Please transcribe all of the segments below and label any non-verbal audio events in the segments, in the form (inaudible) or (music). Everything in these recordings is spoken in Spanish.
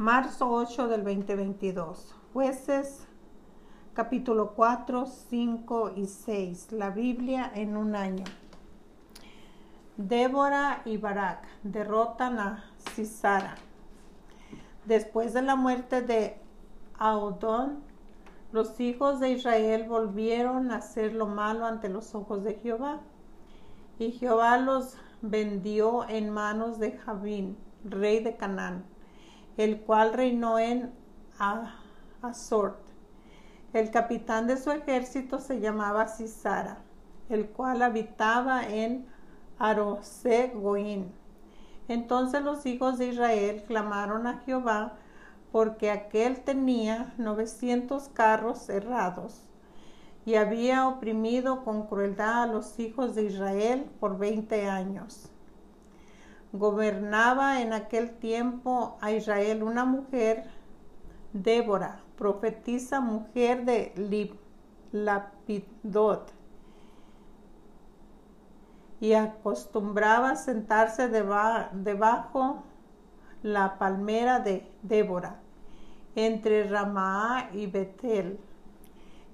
Marzo 8 del 2022. Jueces capítulo 4, 5 y 6. La Biblia en un año. Débora y Barak derrotan a Cisara. Después de la muerte de Audón, los hijos de Israel volvieron a hacer lo malo ante los ojos de Jehová. Y Jehová los vendió en manos de Javín, rey de Canaán el cual reinó en Azort. El capitán de su ejército se llamaba Cisara, el cual habitaba en Arose Goín. Entonces los hijos de Israel clamaron a Jehová porque aquel tenía novecientos carros cerrados y había oprimido con crueldad a los hijos de Israel por veinte años gobernaba en aquel tiempo a Israel una mujer, Débora, profetisa mujer de Lapidot, y acostumbraba sentarse debajo la palmera de Débora, entre Ramá y Betel,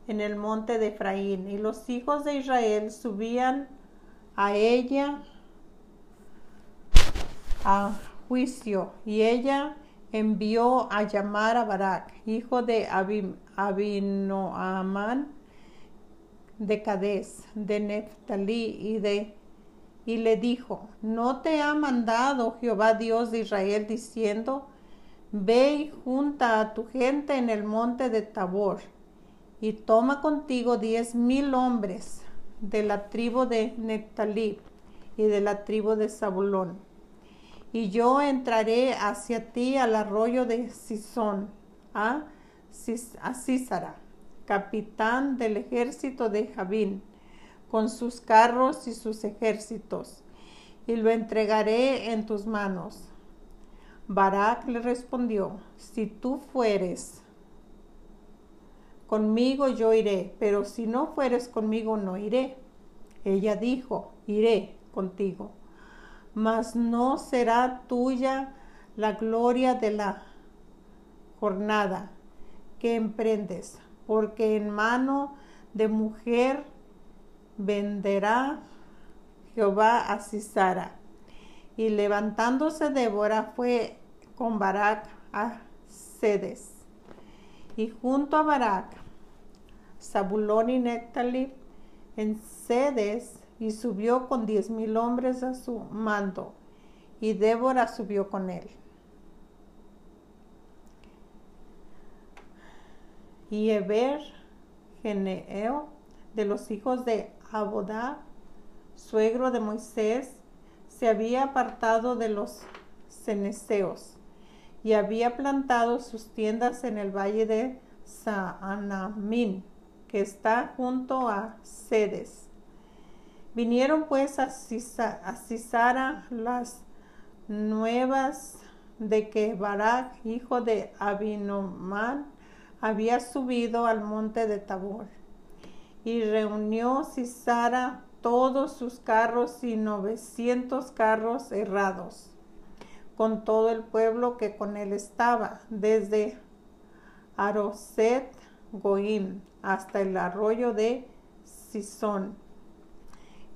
en el monte de Efraín, y los hijos de Israel subían a ella a juicio y ella envió a llamar a Barak, hijo de Abinoamán de Cades, de Neftalí y de y le dijo, ¿no te ha mandado Jehová Dios de Israel diciendo, ve y junta a tu gente en el monte de Tabor y toma contigo diez mil hombres de la tribu de Neftalí y de la tribu de Zabulón y yo entraré hacia ti al arroyo de Sison, a, Císara, capitán del ejército de Javín, con sus carros y sus ejércitos, y lo entregaré en tus manos. Barak le respondió, si tú fueres conmigo yo iré, pero si no fueres conmigo no iré. Ella dijo, iré contigo mas no será tuya la gloria de la jornada que emprendes, porque en mano de mujer venderá Jehová a Cisara. Y levantándose Débora fue con Barak a Sedes. Y junto a Barak, Zabulón y Nectalí en Sedes y subió con diez mil hombres a su mando, y Débora subió con él. Y Eber, Geneo, de los hijos de Abodá, suegro de Moisés, se había apartado de los ceneseos y había plantado sus tiendas en el valle de Saanamín, que está junto a Sedes Vinieron pues a Cisara las nuevas de que Barak, hijo de Abinomán, había subido al monte de Tabor. Y reunió Cisara todos sus carros y novecientos carros errados, con todo el pueblo que con él estaba, desde Aroset Goim hasta el arroyo de Sison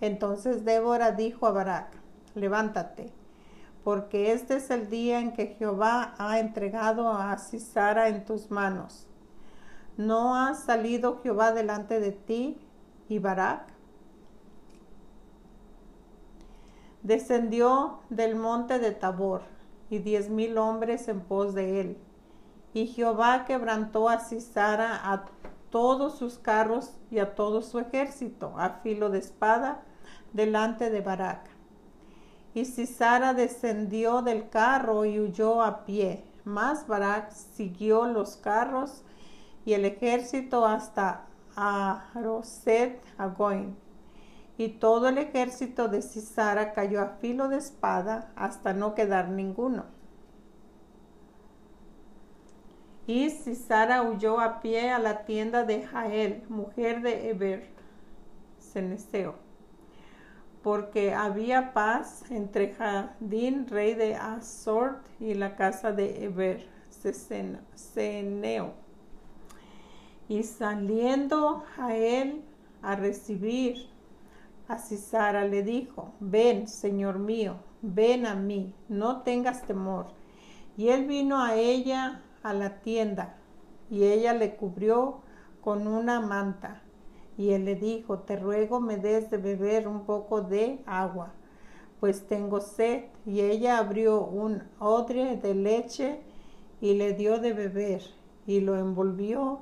entonces Débora dijo a Barak, levántate, porque este es el día en que Jehová ha entregado a Cisara en tus manos. ¿No ha salido Jehová delante de ti y Barak? Descendió del monte de Tabor y diez mil hombres en pos de él. Y Jehová quebrantó a Cisara a todos sus carros y a todo su ejército a filo de espada delante de Barak. Y Sisara descendió del carro y huyó a pie. Mas Barak siguió los carros y el ejército hasta Aroset Agoin. Y todo el ejército de Sisara cayó a filo de espada hasta no quedar ninguno. Y Sisara huyó a pie a la tienda de Jael, mujer de Eber, Ceneseo porque había paz entre Jadín, rey de Azor, y la casa de Eber, ceneo. Y saliendo a él a recibir a Cisara le dijo, ven, Señor mío, ven a mí, no tengas temor. Y él vino a ella a la tienda, y ella le cubrió con una manta. Y él le dijo, te ruego me des de beber un poco de agua, pues tengo sed. Y ella abrió un odre de leche y le dio de beber, y lo envolvió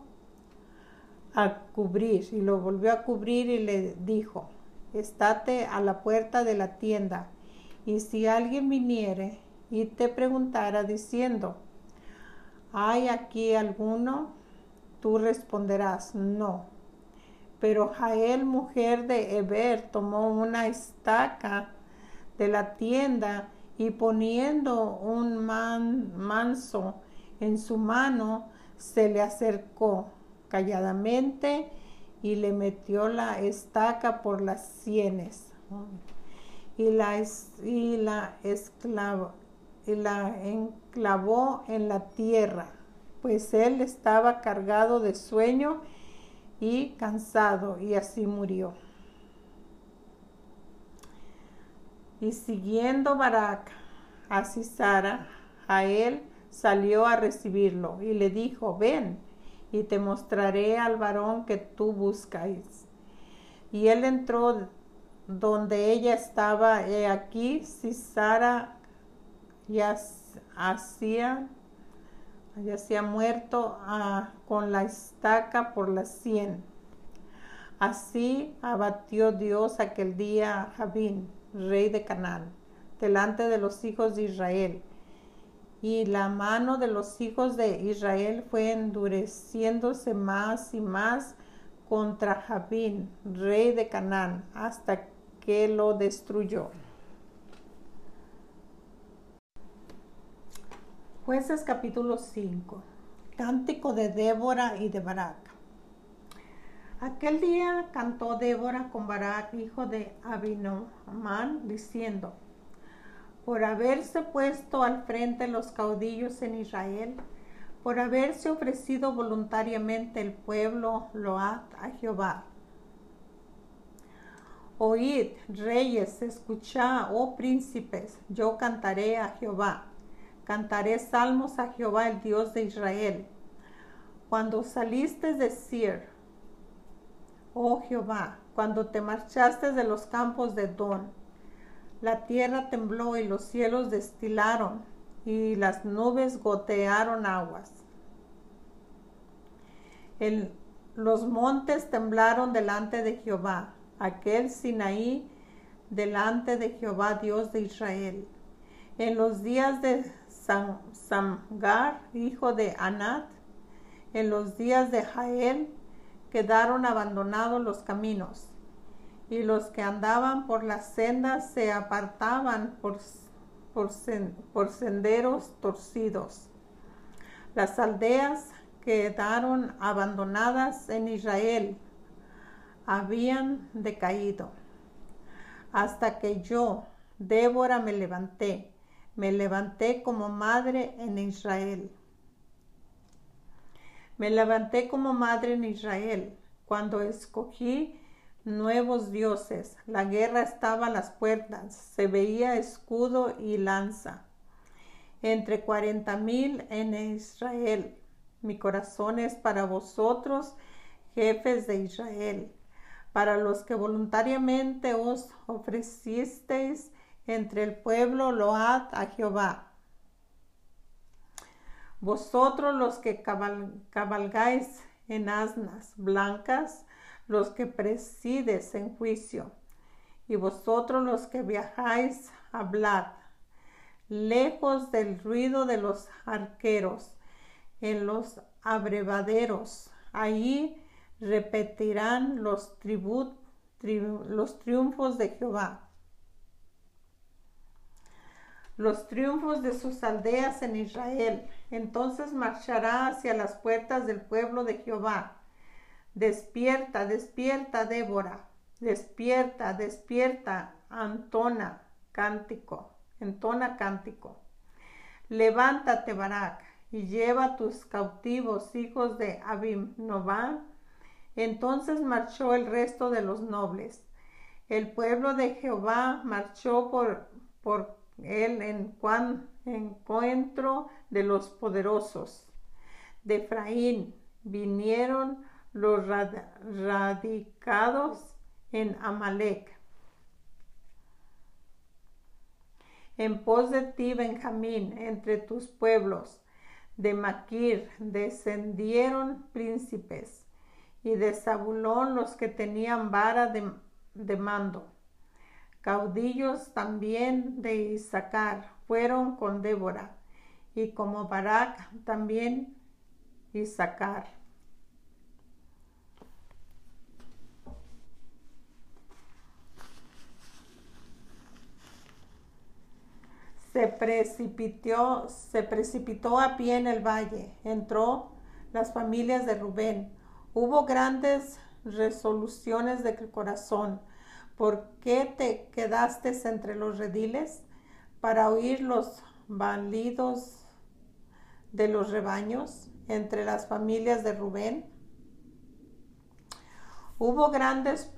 a cubrir, y lo volvió a cubrir y le dijo, estate a la puerta de la tienda, y si alguien viniere y te preguntara diciendo, ¿hay aquí alguno? Tú responderás, no. Pero Jael, mujer de Eber, tomó una estaca de la tienda y poniendo un manso en su mano, se le acercó calladamente y le metió la estaca por las sienes. Y la, y la, y la enclavó en la tierra, pues él estaba cargado de sueño y cansado y así murió. Y siguiendo Barak a Sisara, a él salió a recibirlo y le dijo, ven y te mostraré al varón que tú buscáis. Y él entró donde ella estaba, y aquí si Sara ya hacía, ya se muerto ah, con la estaca por la sien. Así abatió Dios aquel día a Javín, rey de Canaán, delante de los hijos de Israel y la mano de los hijos de Israel fue endureciéndose más y más contra Jabín, rey de Canaán, hasta que lo destruyó. Jueces capítulo 5. Cántico de Débora y de Barak. Aquel día cantó Débora con Barak, hijo de Abinomán, diciendo, por haberse puesto al frente los caudillos en Israel, por haberse ofrecido voluntariamente el pueblo load a Jehová. Oíd, reyes, escuchad, oh príncipes, yo cantaré a Jehová, cantaré salmos a Jehová, el Dios de Israel. Cuando saliste de Sir, oh Jehová, cuando te marchaste de los campos de Don, la tierra tembló y los cielos destilaron y las nubes gotearon aguas. los montes temblaron delante de Jehová, aquel Sinaí delante de Jehová Dios de Israel. En los días de Samgar, hijo de Anat, en los días de Jael, quedaron abandonados los caminos y los que andaban por las sendas se apartaban por, por, senderos torcidos. Las aldeas quedaron abandonadas en Israel, habían decaído, hasta que yo, Débora, me levanté, me levanté como madre en Israel. Me levanté como madre en Israel cuando escogí nuevos dioses. La guerra estaba a las puertas, se veía escudo y lanza. Entre cuarenta mil en Israel. Mi corazón es para vosotros, jefes de Israel, para los que voluntariamente os ofrecisteis entre el pueblo, load a Jehová. Vosotros los que cabalgáis en asnas blancas, los que presides en juicio, y vosotros los que viajáis, hablad, lejos del ruido de los arqueros, en los abrevaderos, allí repetirán los, los triunfos de Jehová. Los triunfos de sus aldeas en Israel. Entonces marchará hacia las puertas del pueblo de Jehová Despierta, despierta, Débora. Despierta, despierta, Antona, cántico, entona cántico. Levántate, Barak, y lleva tus cautivos, hijos de Abinobam. Entonces marchó el resto de los nobles. El pueblo de Jehová marchó por, por él en encuentro de los poderosos. De Efraín vinieron los radicados en Amalek. En pos de ti, Benjamín, entre tus pueblos, de Maquir descendieron príncipes, y de Zabulón los que tenían vara de, de mando. Caudillos también de Isaacar fueron con Débora, y como Barak también Isaacar. se precipitó, se precipitó a pie en el valle. Entró las familias de Rubén. Hubo grandes resoluciones de corazón. ¿Por qué te quedaste entre los rediles? Para oír los balidos de los rebaños entre las familias de Rubén. Hubo grandes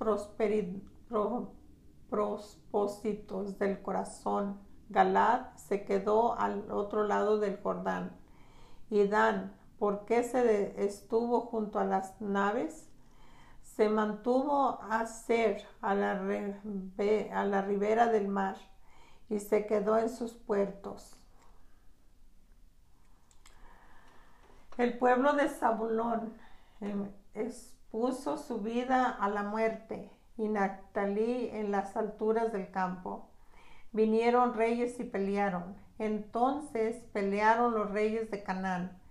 propósitos del corazón Galad se quedó al otro lado del Jordán. Y Dan, ¿por qué se estuvo junto a las naves? Se mantuvo a ser a la, a la ribera del mar y se quedó en sus puertos. El pueblo de Zabulón em, expuso su vida a la muerte y Nactalí en las alturas del campo. Vinieron reyes y pelearon. Entonces pelearon los reyes de Canaán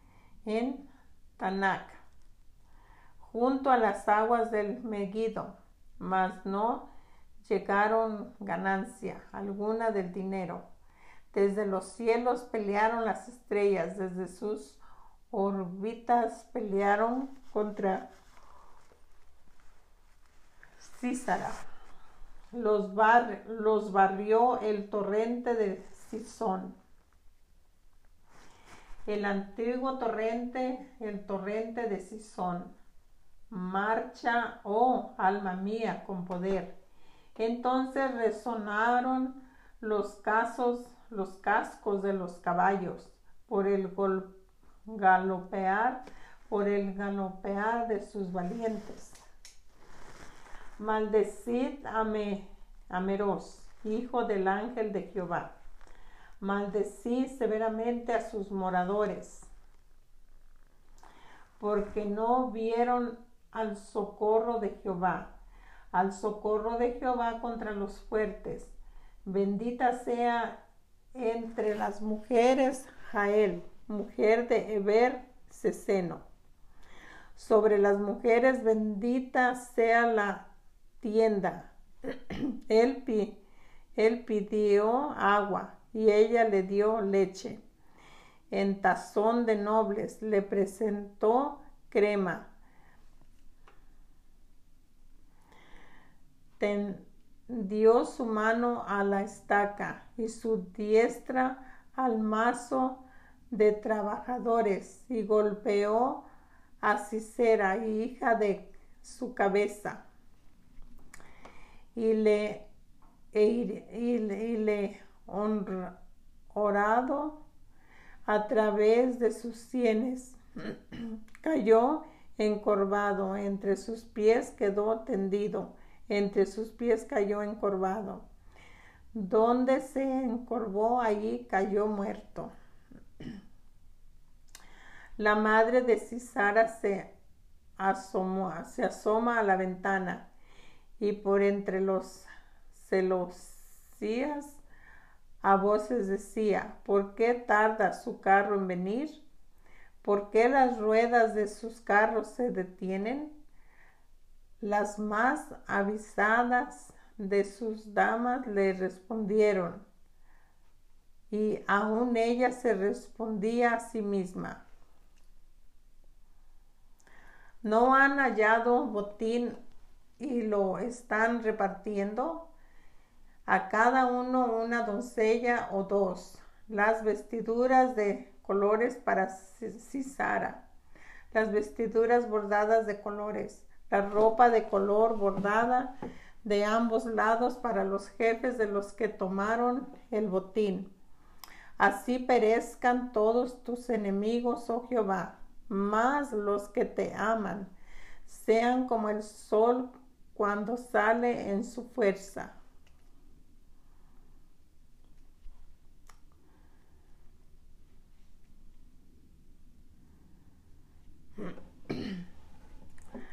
en Tanac, junto a las aguas del Megiddo, mas no llegaron ganancia alguna del dinero. Desde los cielos pelearon las estrellas, desde sus órbitas pelearon contra Císara los, los barrió el torrente de Sison. El antiguo torrente, el torrente de Sison. Marcha, oh alma mía, con poder. Entonces resonaron los casos, los cascos de los caballos por el galopear, por el galopear de sus valientes. Maldecid a, me, hijo del ángel de Jehová. Maldecid severamente a sus moradores, porque no vieron al socorro de Jehová, al socorro de Jehová contra los fuertes. Bendita sea entre las mujeres Jael, mujer de Eber Seseno. Sobre las mujeres bendita sea la tienda. (clears throat) Él, él pidió agua y ella le dio leche. En tazón de nobles le presentó crema. Tendió su mano a la estaca y su diestra al mazo de trabajadores y golpeó a Cicera, hija de su cabeza y le, e y, le orado a través de sus sienes. (clears throat) Cayó encorvado, entre sus pies quedó tendido, entre sus pies cayó encorvado. Donde se encorvó, allí cayó muerto. (clears throat) La madre de Cisara se, se asoma a la ventana y por entre los celosías a voces decía, ¿por qué tarda su carro en venir? ¿Por qué las ruedas de sus carros se detienen? Las más avisadas de sus damas le respondieron, y aún ella se respondía a sí misma. No han hallado botín y lo están repartiendo a cada uno una doncella o dos. Las vestiduras de colores para Cisara, las vestiduras bordadas de colores, la ropa de color bordada de ambos lados para los jefes de los que tomaron el botín. Así perezcan todos tus enemigos, oh Jehová, más los que te aman, sean como el sol cuando sale en su fuerza.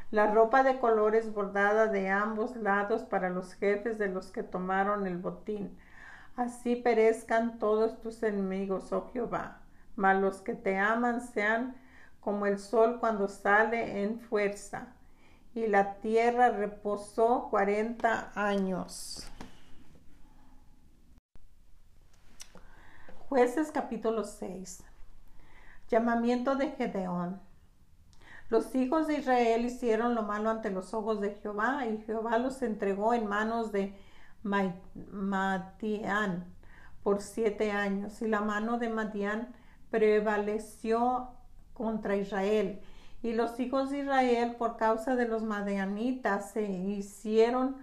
La ropa de colores bordada de ambos lados para los jefes de los que tomaron el botín. Así perezcan todos tus enemigos, oh Jehová. Mas los que te aman sean como el sol cuando sale en fuerza. Y la tierra reposó cuarenta años. Jueces capítulo 6. Llamamiento de Gedeón. Los hijos de Israel hicieron lo malo ante los ojos de Jehová y Jehová los entregó en manos de Madián por siete años y la mano de Madián prevaleció contra Israel. Y los hijos de Israel, por causa de los madianitas, se hicieron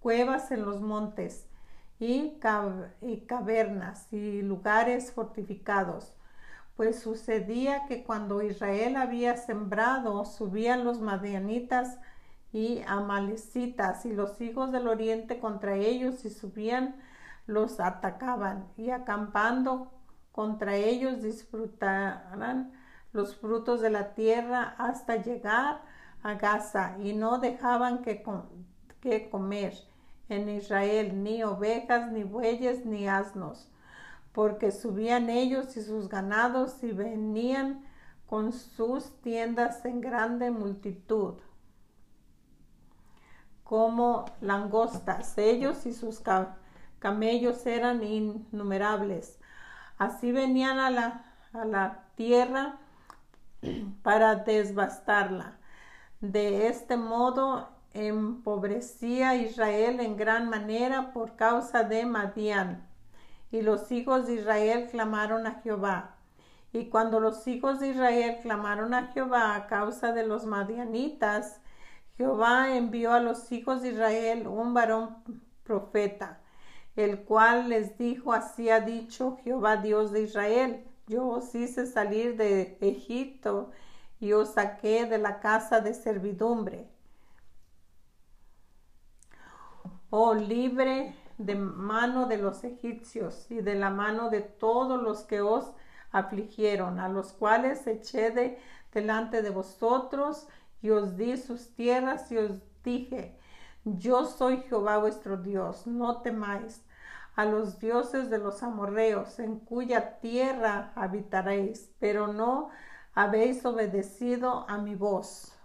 cuevas en los montes y, cavernas y lugares fortificados pues sucedía que cuando Israel había sembrado, subían los madianitas y amalecitas y los hijos del oriente contra ellos y subían, los atacaban y acampando contra ellos disfrutarán los frutos de la tierra hasta llegar a Gaza y no dejaban que, que comer en Israel ni ovejas, ni bueyes, ni asnos porque subían ellos y sus ganados y venían con sus tiendas en grande multitud, como langostas. Ellos y sus camellos eran innumerables. Así venían a la, a la tierra (clears throat) para desbastarla. De este modo empobrecía Israel en gran manera por causa de Madián y los hijos de Israel clamaron a Jehová. Y cuando los hijos de Israel clamaron a Jehová a causa de los madianitas, Jehová envió a los hijos de Israel un varón profeta, el cual les dijo, así ha dicho Jehová Dios de Israel, yo os hice salir de Egipto y os saqué de la casa de servidumbre. Oh libre de mano de los egipcios y de la mano de todos los que os afligieron, a los cuales eché de delante de vosotros y os di sus tierras y os dije, yo soy Jehová vuestro Dios, no temáis a los dioses de los amorreos, en cuya tierra habitaréis, pero no habéis obedecido a mi voz.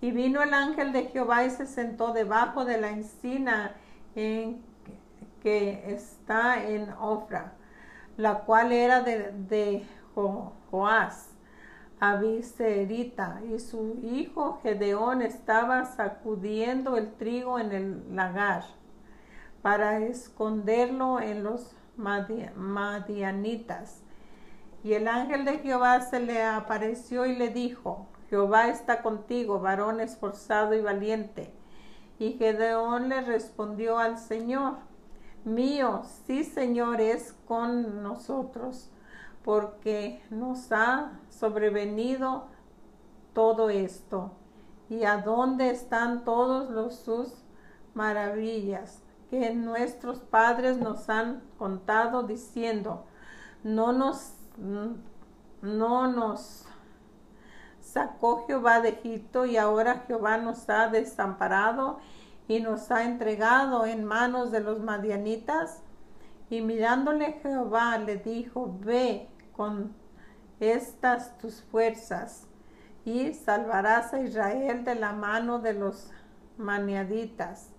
Y vino el ángel de Jehová y se sentó debajo de la encina en, que está en Ofra, la cual era de, de Joás, Abiserita, y su hijo Gedeón estaba sacudiendo el trigo en el lagar para esconderlo en los madianitas. Y el ángel de Jehová se le apareció y le dijo, Jehová está contigo, varón esforzado y valiente. Y Gedeón le respondió al Señor, mío, sí Señor, es con nosotros, porque nos ha sobrevenido todo esto. ¿Y a dónde están todos los sus maravillas que nuestros padres nos han contado diciendo, no nos, no nos sacó Jehová de Egipto y ahora Jehová nos ha desamparado y nos ha entregado en manos de los madianitas. Y mirándole Jehová le dijo, ve con estas tus fuerzas y salvarás a Israel de la mano de los maniaditas.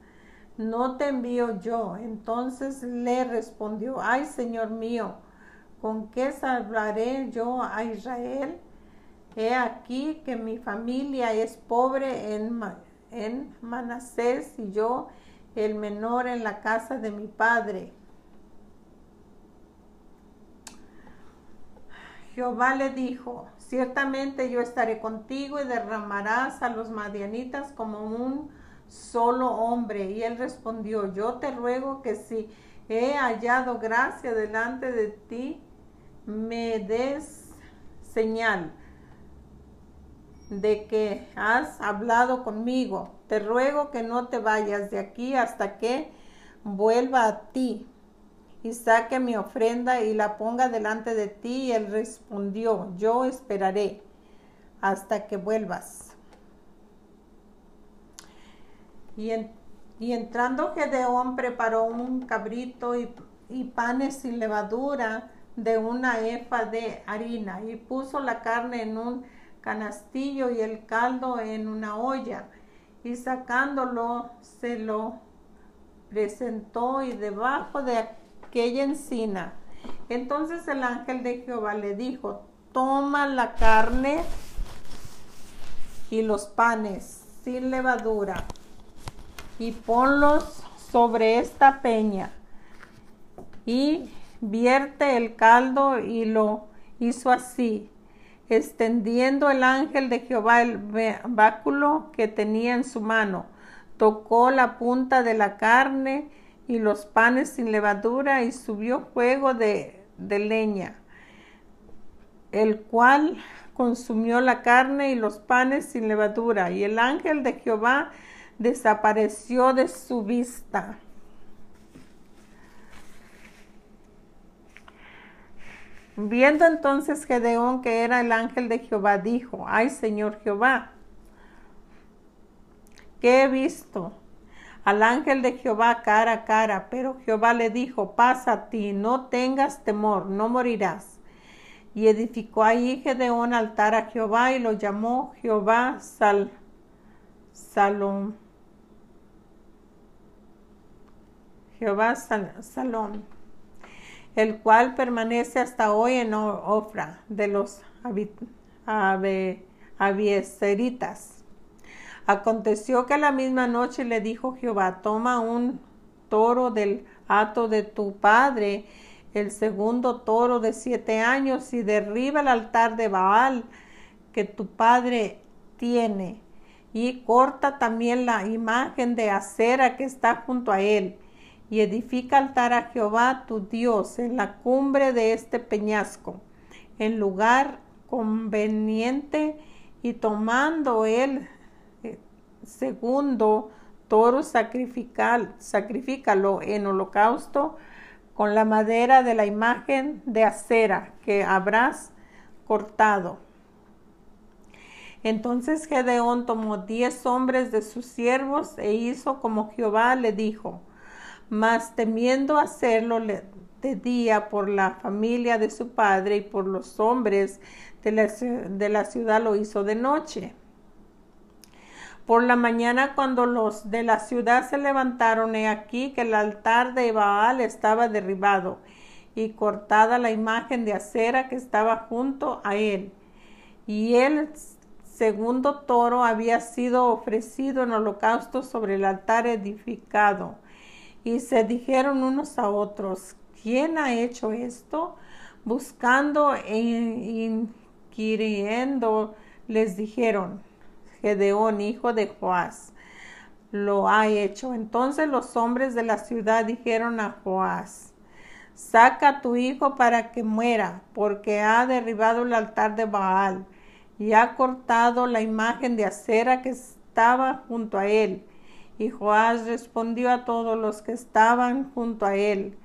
No te envío yo. Entonces le respondió, ay Señor mío, ¿con qué salvaré yo a Israel? He aquí que mi familia es pobre en, en Manasés y yo el menor en la casa de mi padre. Jehová le dijo, ciertamente yo estaré contigo y derramarás a los madianitas como un solo hombre. Y él respondió, yo te ruego que si he hallado gracia delante de ti, me des señal de que has hablado conmigo. Te ruego que no te vayas de aquí hasta que vuelva a ti y saque mi ofrenda y la ponga delante de ti. Y él respondió, yo esperaré hasta que vuelvas. Y, entrando Gedeón preparó un cabrito y, y panes sin levadura de una efa de harina y puso la carne en un canastillo y el caldo en una olla y sacándolo se lo presentó y debajo de aquella encina. Entonces el ángel de Jehová le dijo, toma la carne y los panes sin levadura y ponlos sobre esta peña y vierte el caldo y lo hizo así, extendiendo el ángel de Jehová el báculo que tenía en su mano, tocó la punta de la carne y los panes sin levadura y subió fuego de, leña, el cual consumió la carne y los panes sin levadura, y el ángel de Jehová desapareció de su vista. Viendo entonces Gedeón que era el ángel de Jehová, dijo, ay Señor Jehová, ¿qué he visto? Al ángel de Jehová cara a cara, pero Jehová le dijo, pasa a ti, no tengas temor, no morirás. Y edificó ahí Gedeón altar a Jehová y lo llamó Jehová Sal, Salom. Jehová Salom el cual permanece hasta hoy en Ofra de los avieseritas. Aconteció que la misma noche le dijo Jehová, toma un toro del hato de tu padre, el segundo toro de siete años, y derriba el altar de Baal que tu padre tiene, y corta también la imagen de acera que está junto a él y edifica altar a Jehová tu Dios en la cumbre de este peñasco, en lugar conveniente, y tomando el eh, segundo toro sacrifical, sacrifícalo en holocausto con la madera de la imagen de acera que habrás cortado. Entonces Gedeón tomó diez hombres de sus siervos e hizo como Jehová le dijo mas temiendo hacerlo de día por la familia de su padre y por los hombres de la, de la ciudad lo hizo de noche. Por la mañana cuando los de la ciudad se levantaron, he aquí que el altar de Baal estaba derribado y cortada la imagen de acera que estaba junto a él. Y el segundo toro había sido ofrecido en holocausto sobre el altar edificado y se dijeron unos a otros, ¿quién ha hecho esto? Buscando e inquiriendo, les dijeron, Gedeón, hijo de Joás, lo ha hecho. Entonces los hombres de la ciudad dijeron a Joás, saca a tu hijo para que muera, porque ha derribado el altar de Baal y ha cortado la imagen de acera que estaba junto a él y Joás respondió a todos los que estaban junto a él,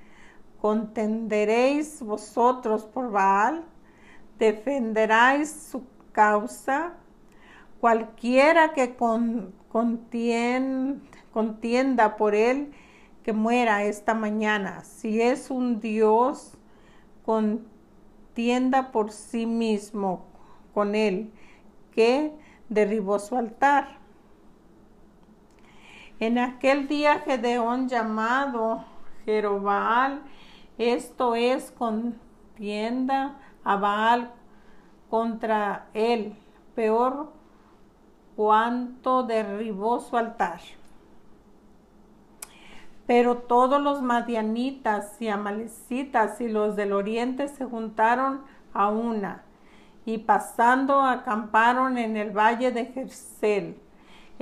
¿contenderéis vosotros por Baal? ¿Defenderáis su causa? Cualquiera que contienda por él, que muera esta mañana. Si es un Dios, contienda por sí mismo con él, que derribó su altar. En aquel día Gedeón llamado Jerobaal, esto es contienda a Baal contra él, peor cuanto derribó su altar. Pero todos los madianitas y amalecitas y los del oriente se juntaron a una, y pasando acamparon en el valle de Jersel.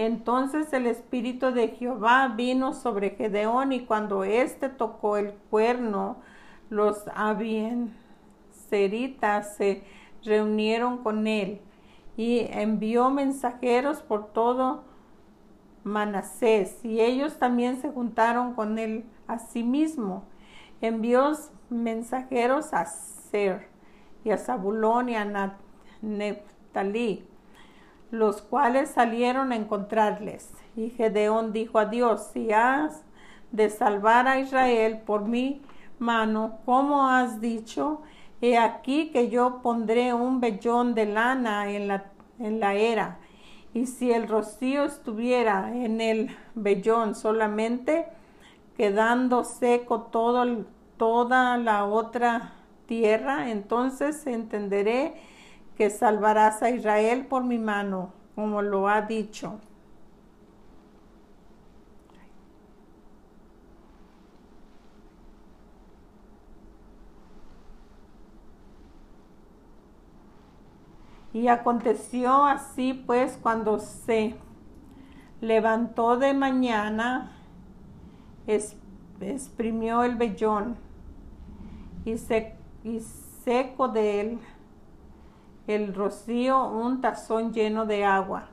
Entonces el espíritu de Jehová vino sobre Gedeón y cuando éste tocó el cuerno, los abienseritas se reunieron con él y envió mensajeros por todo Manasés y ellos también se juntaron con él asimismo. Envió mensajeros a Ser y a Zabulón y a Neftalí, los cuales salieron a encontrarles. Y Gedeón dijo a Dios, si has de salvar a Israel por mi mano, como has dicho, he aquí que yo pondré un vellón de lana en la, en la era, y si el rocío estuviera en el vellón solamente, quedando seco toda la otra tierra, entonces entenderé que salvarás a Israel por mi mano, como lo ha dicho. Y aconteció así pues cuando se levantó de mañana, exprimió el vellón y, y seco de él el rocío un tazón lleno de agua.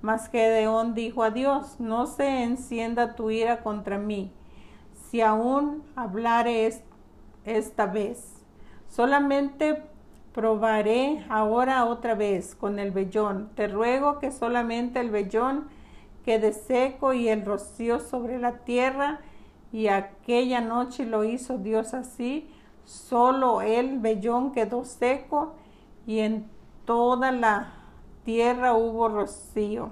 Mas Gedeón dijo a Dios, no se encienda tu ira contra mí, si aún hablaré esta vez. Solamente probaré ahora otra vez con el vellón. Te ruego que solamente el vellón quede seco y el rocío sobre la tierra. Y aquella noche lo hizo Dios así. Solo el vellón quedó seco y en toda la tierra hubo rocío.